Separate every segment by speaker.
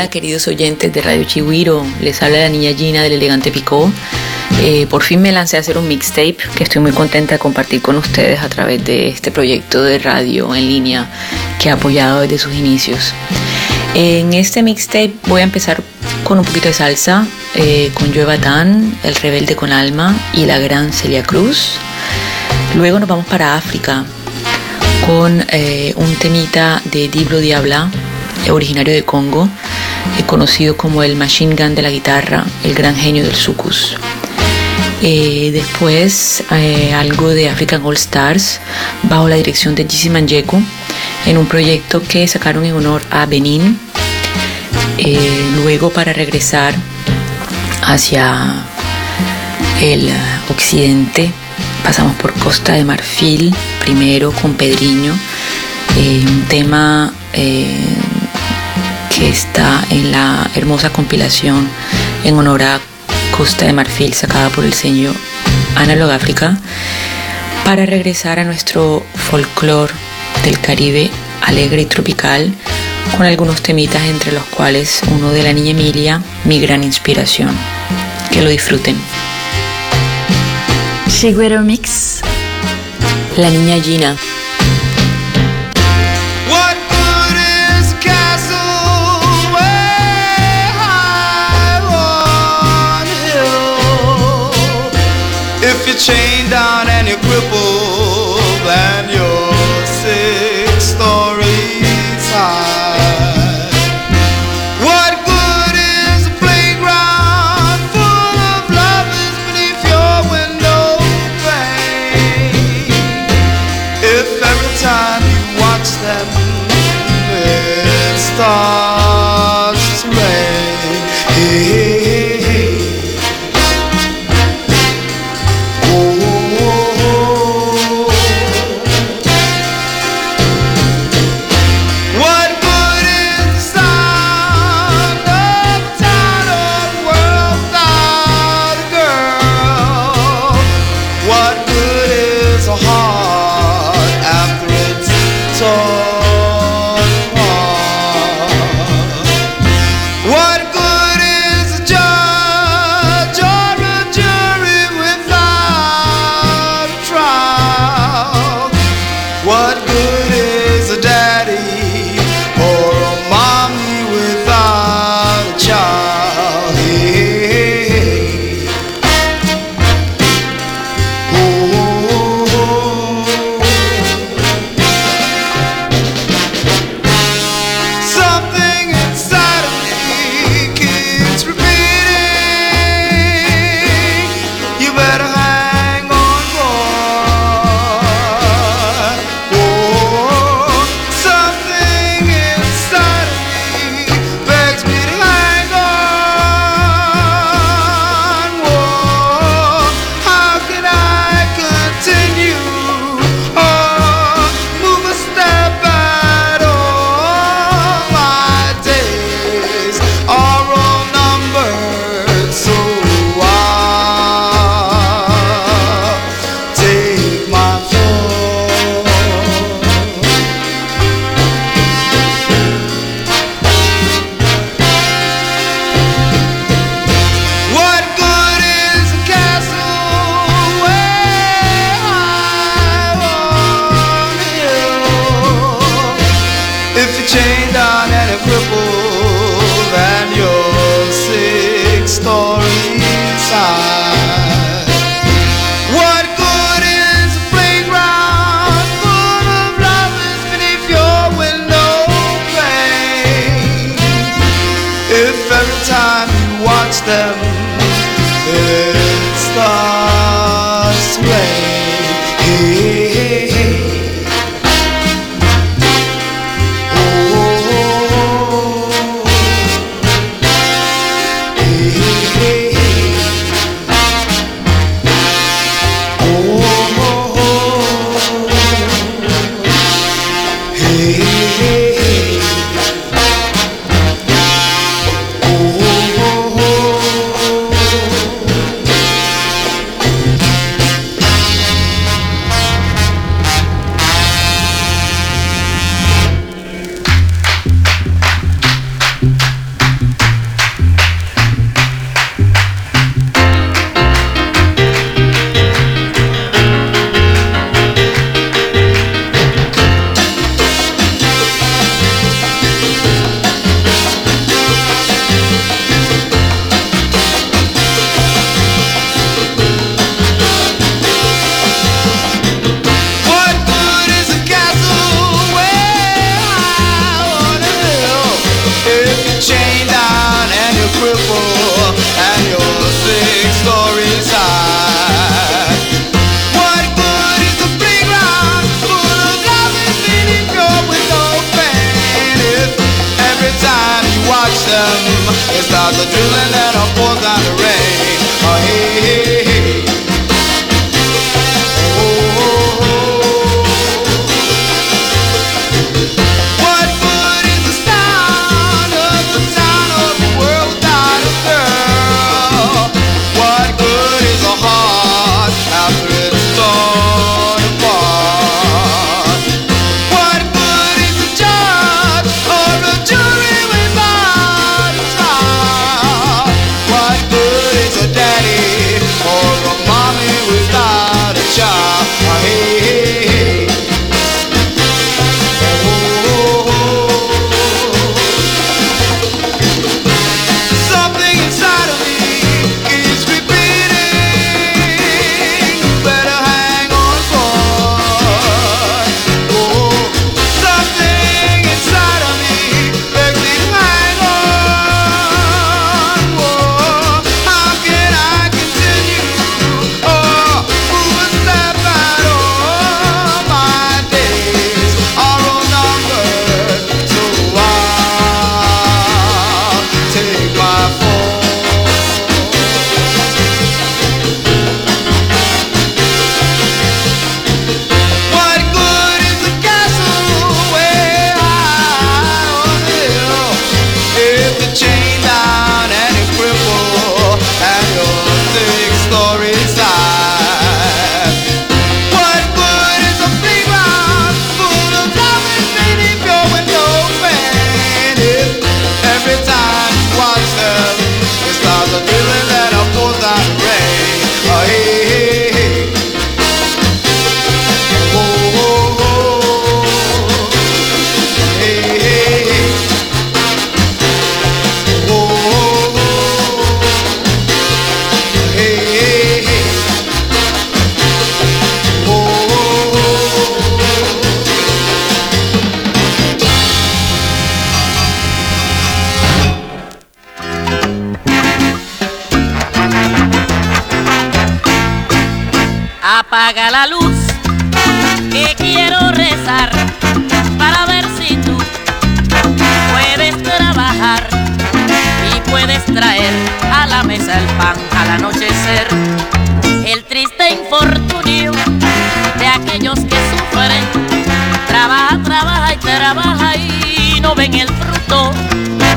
Speaker 1: Hola queridos oyentes de Radio Chihuiro, les habla la niña Gina del Elegante Picó. Eh, por fin me lancé a hacer un mixtape que estoy muy contenta de compartir con ustedes a través de este proyecto de radio en línea que he apoyado desde sus inicios. En este mixtape voy a empezar con un poquito de salsa, eh, con Joe Batán, El Rebelde con Alma y la gran Celia Cruz. Luego nos vamos para África con eh, un temita de Diblo Diabla, originario de Congo, conocido como el machine gun de la guitarra, el gran genio del sucus. Eh, después eh, algo de African All Stars bajo la dirección de Jesse Manjeku en un proyecto que sacaron en honor a Benin. Eh, luego para regresar hacia el occidente pasamos por Costa de Marfil, primero con Pedriño, un tema que está en la hermosa compilación en honor a Costa de Marfil sacada por el señor Analog África para regresar a nuestro folclore del Caribe alegre y tropical con algunos temitas entre los cuales uno de la niña Emilia, mi gran inspiración. Que lo disfruten.
Speaker 2: Chigüero Mix.
Speaker 1: La niña Gina.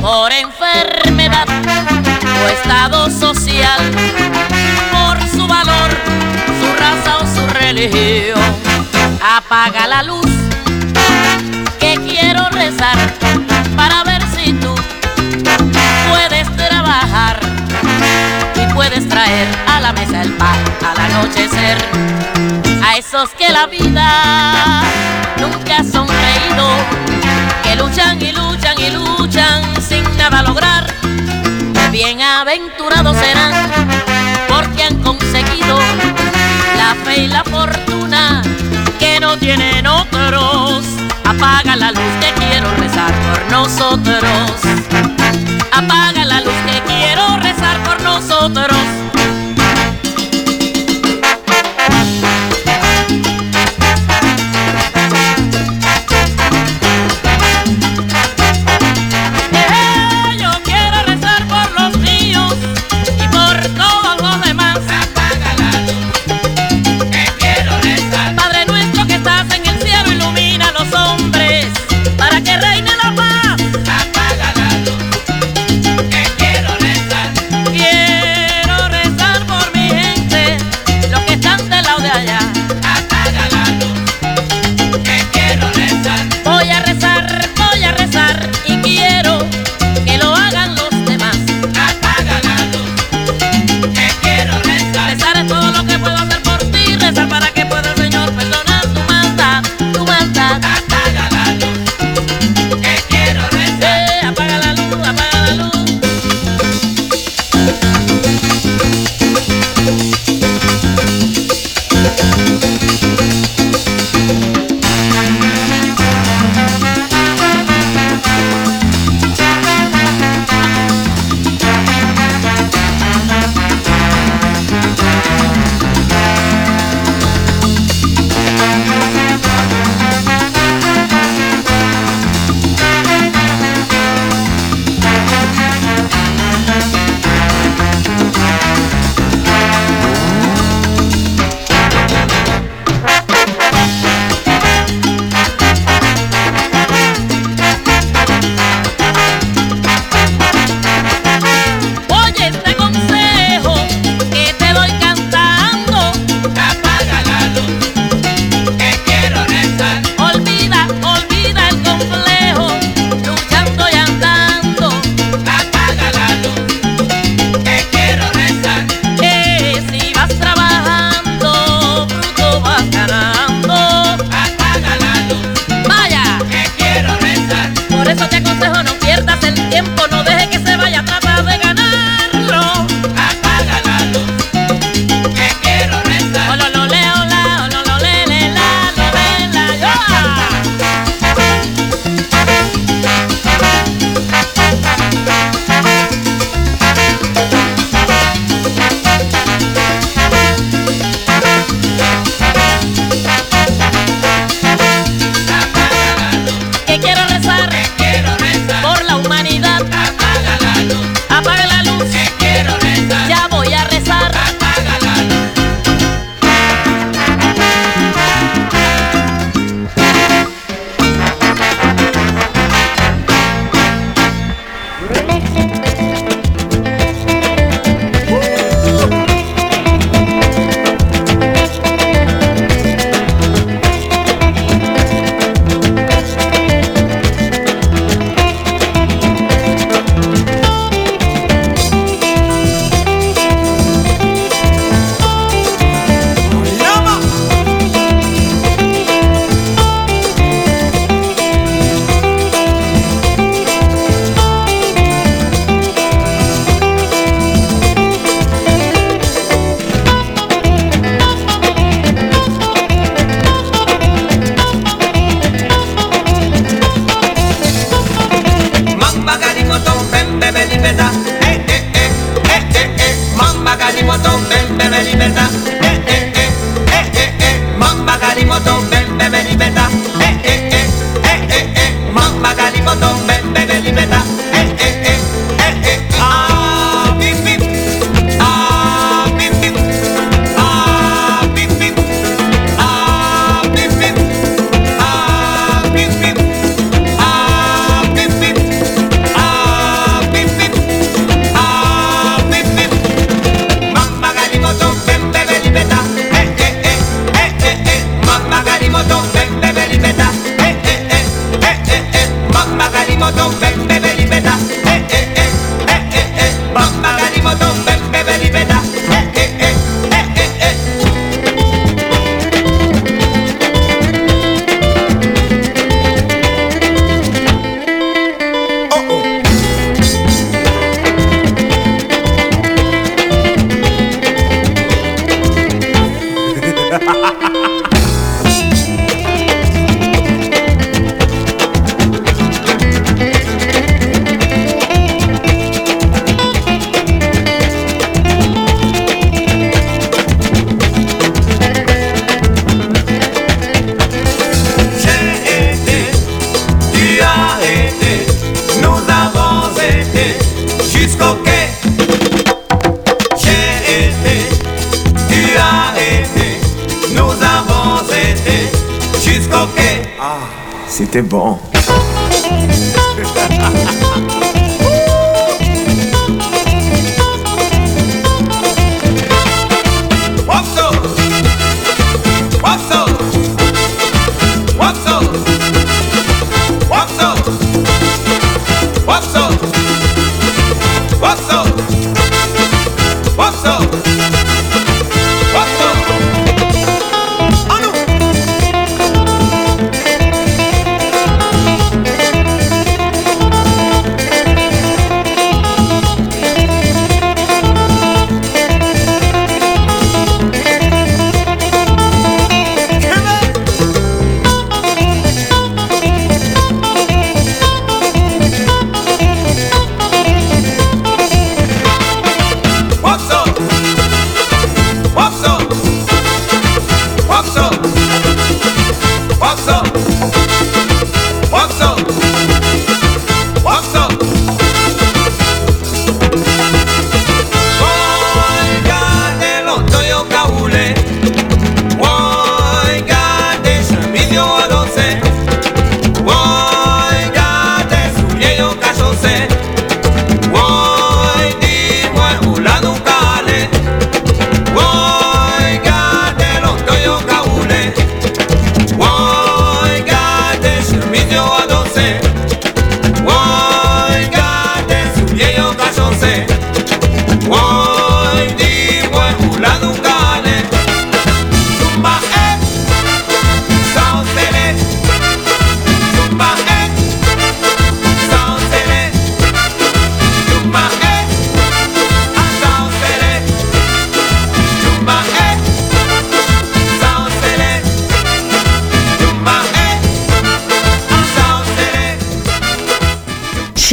Speaker 2: por enfermedad o estado social, por su valor, su raza o su religión. Apaga la luz que quiero rezar para ver si tú puedes trabajar y puedes traer a la mesa el pan al anochecer. A esos que la vida nunca han sonreído, que luchan y luchan y luchan nunca va a lograr. Bienaventurados serán porque han conseguido la fe y la fortuna que no tienen otros. Apaga la luz que quiero rezar por nosotros. Apaga la luz que quiero rezar por nosotros.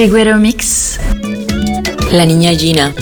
Speaker 3: Chiguero Mix. La niña Gina.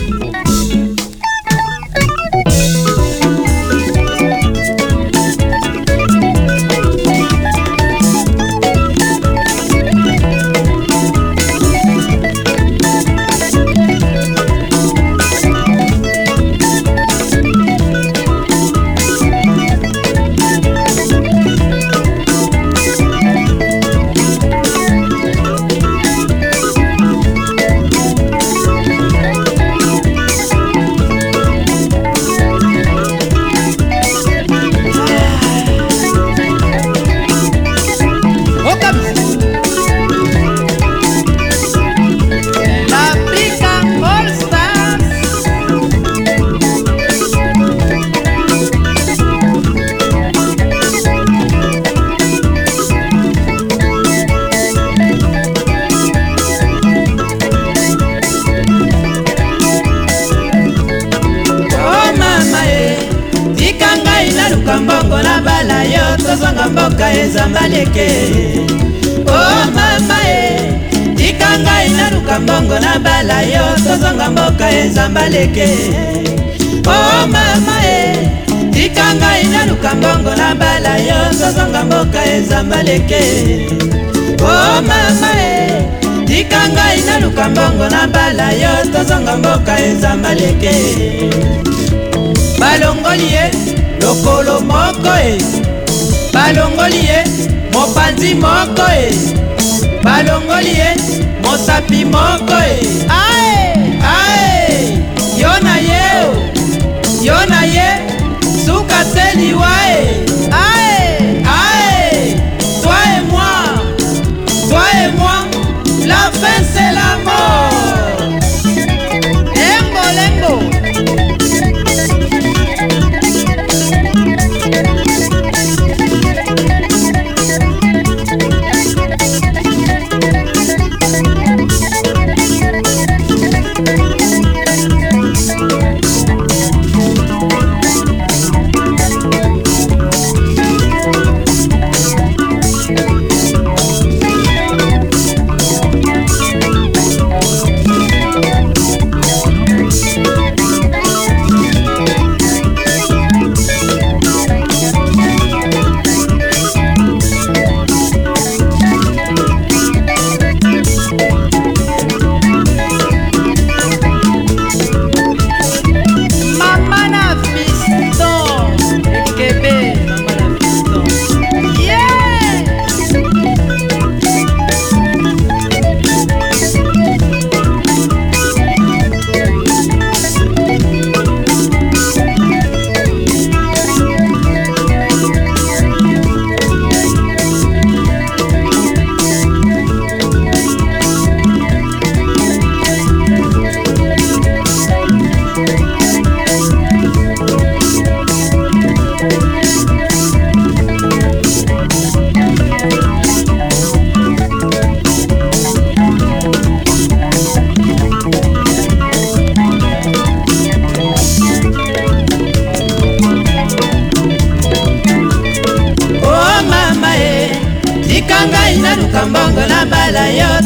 Speaker 4: alongoli ye mosapi moko e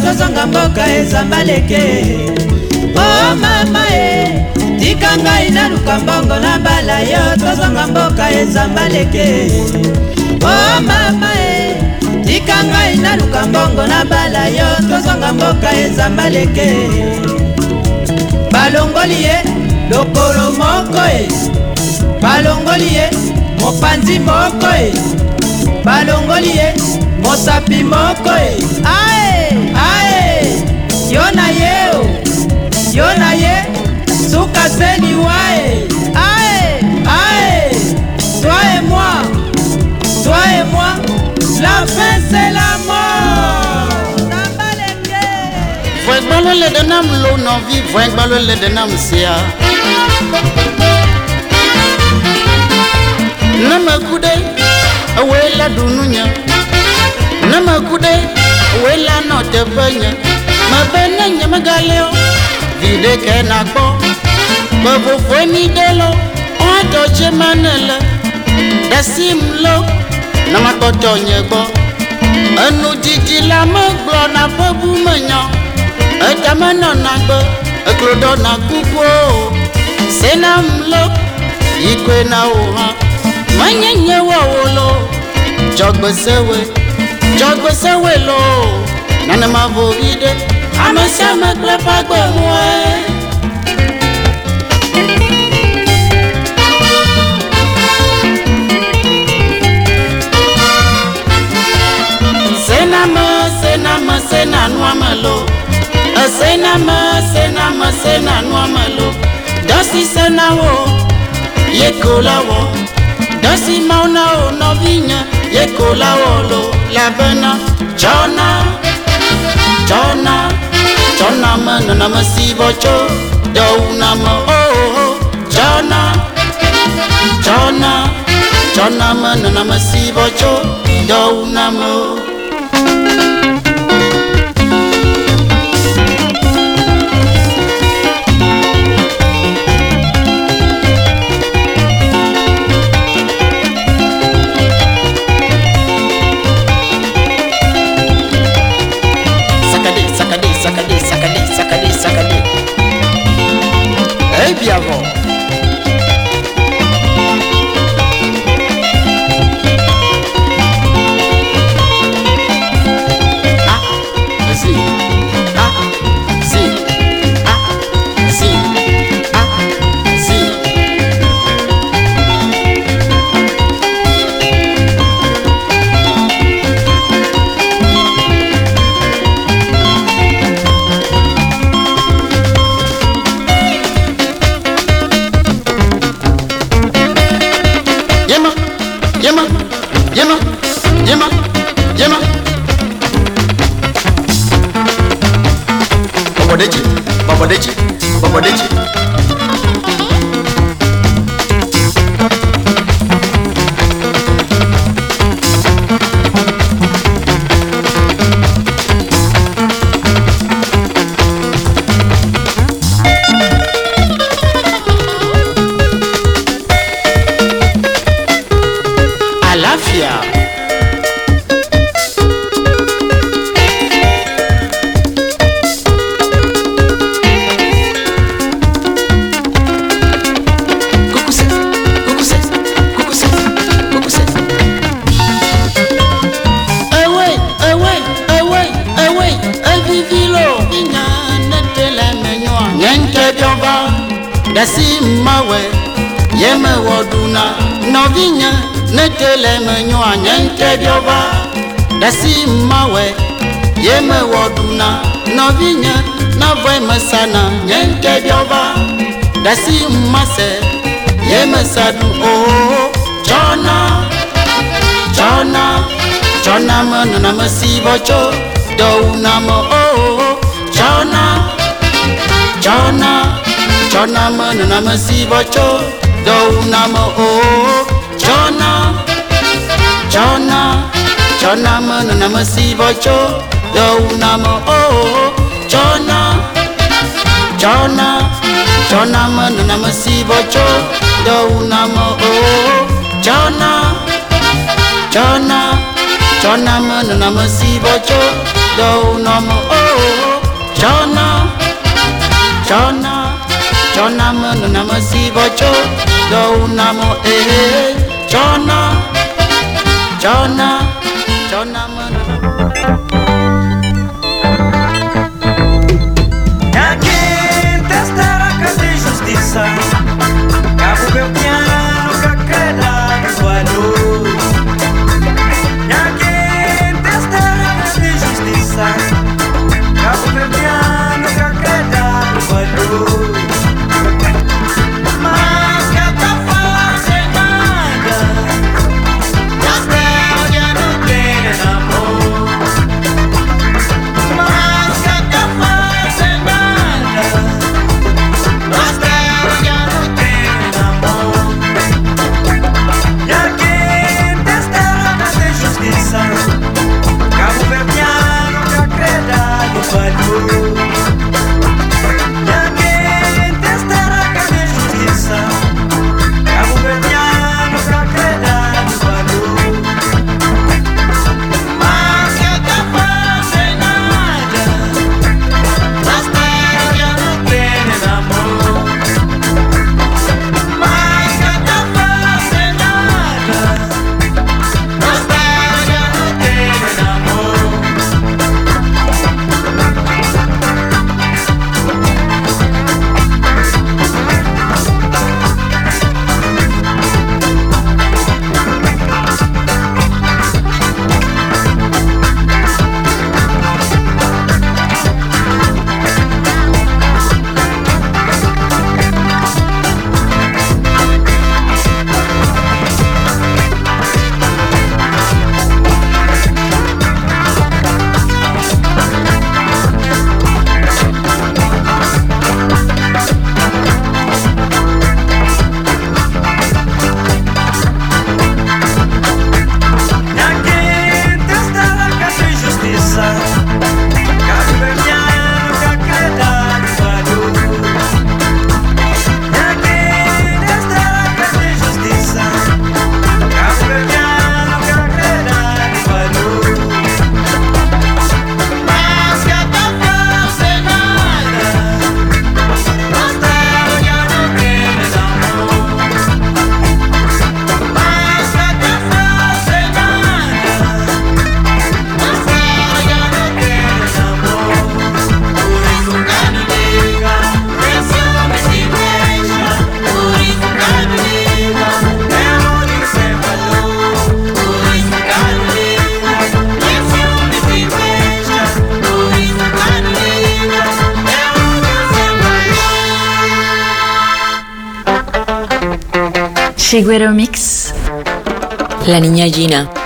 Speaker 3: tozonga mboka ezamba leke o oh, mama e tika ngai naluka mbongo na mbala yo tozonga mboka ezamba leke o oh, mama e tika ngai naluka mbongo na mbala yo tozonga mboka ezamba leke balongoli ye lokolo moko e. Balongoli ye mopanzi moko e. Balongoli ye mosapi moko e. Ae! Ae! Yo na ye o. Yo na ye. Suka seliwa e. Ae! Ae! Toi et moi. Toi et moi. La fin c'est la mort.
Speaker 5: Vwengbalo le denam lo novi, vwengbalo le denam sia. Nama kude, awela ne meku ɖe woe la nɔ teƒe nye. Mebe ne nye megale o vi ɖe ke nakpɔ me vovoe mi ɖe lo woadɔ tse ma ne le. Ɖesim lo namatɔtɔ nye gbɔ. Enudzidzi la megblɔna ƒe bu menyɔ etame nɔna gbe eklo ɖɔna kukuo senam lo yikoe na wo hã. Menye nye woawo lo dzɔgbesewoe jọgbese welo nanema vovi ɖe ame sia ame kple ƒe agbemue. sename sename senanuame lo esename sename senanuame lo dɔsi senawo yeko la wɔ. nesima una o nɔvinya yekola wɔlo labena tsɔna tsɔna tsɔna me nɔnɔme si bɔ tso dɔwuna me oho tsɔna tsɔna tsɔna me nɔnɔme si bɔ tso dɔwuna oh, me o. Babadeji, babadeji, nesi mawe yeme woduna nɔvinya nete le menyoa nye ŋkebiɔva ɖesi mawe yeme woduna nɔvinya navɔe mesana nye ŋkebiɔva ɖesi mase yeme sanu oo tsɔna tsɔna tsɔna me nɔna me si bɔ tso dɔwuna me oo tsɔna tsɔna. cho nam nam si bo cho đâu nam ô cho nam cho nam cho nam nam si bo cho đâu nam ô cho nam cho nam cho nam nam si bo cho đâu nam ô cho nam cho nam cho nam nam si bo cho đâu nam ô
Speaker 6: cho nam cho nam chona mano na masivo do unamo eh, eh chona. Chona.
Speaker 7: Chiguero Mix. La niña Gina.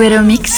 Speaker 8: Ve.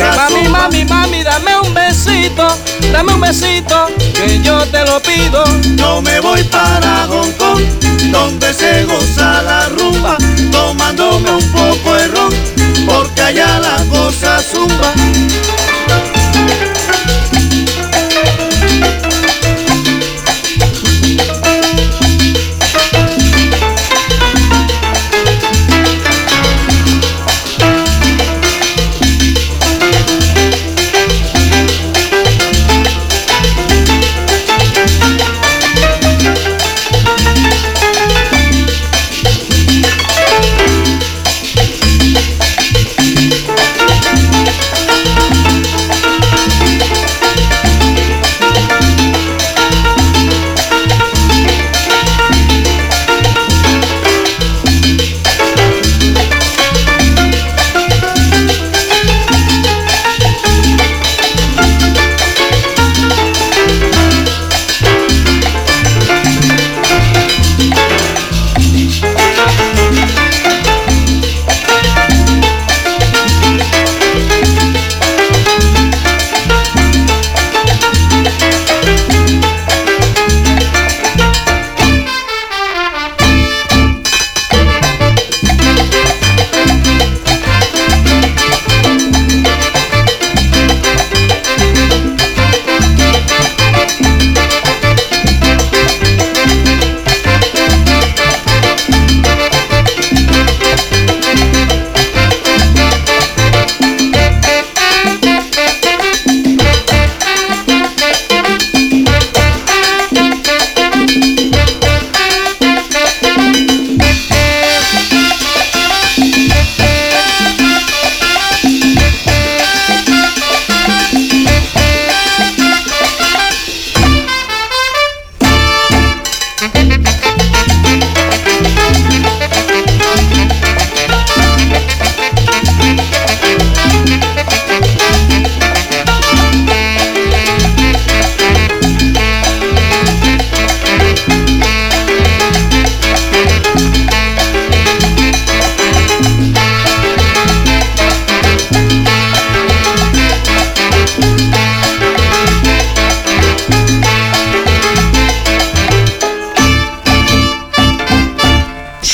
Speaker 2: Mami, mami, mami, dame un besito, dame un besito, que yo te lo pido.
Speaker 9: Yo me voy para Hong Kong, donde se goza la rumba, tomándome un poco de ron, porque allá la cosa zumba.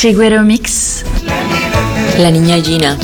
Speaker 10: Chiguero Mix. La niña Gina.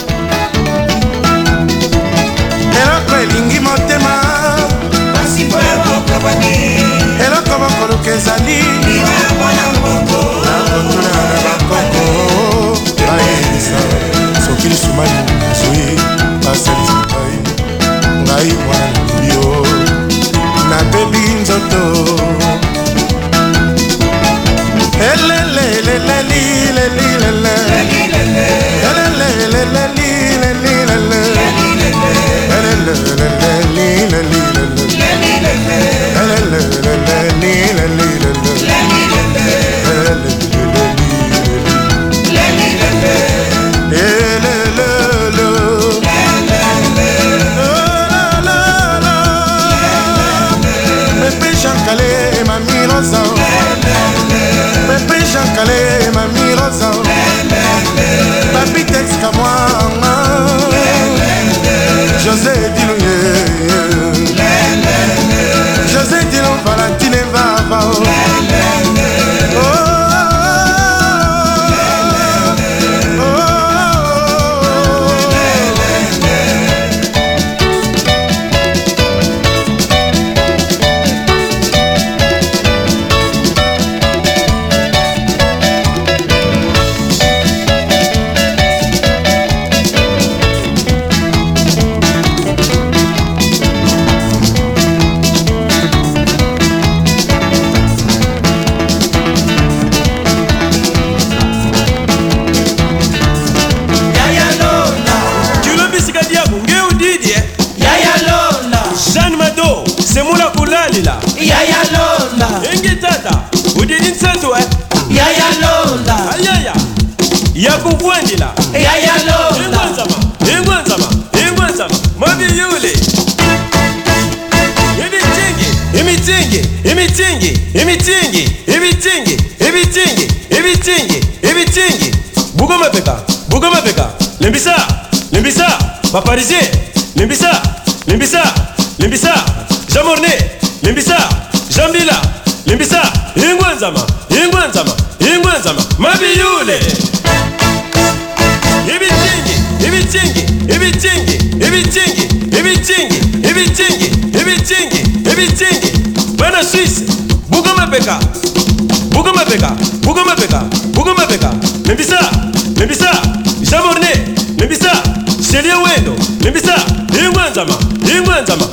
Speaker 11: Paparizé, Limbisa, Limbisa, Limbisa, Jamorné, Limbisa, Jambila, Limbisa, Ingwanzama, Ingwanzama, Ingwanzama, Mabiyule. Ibichingi, ibichingi, ibichingi, ibichingi, ibichingi, ibichingi, ibichingi, ibichingi. Bana Suisse, Bugamapeka, Bugamapeka, Bugamapeka, Bugamapeka, Limbisa. bueno, empieza, lengua en llama, lengua en llama.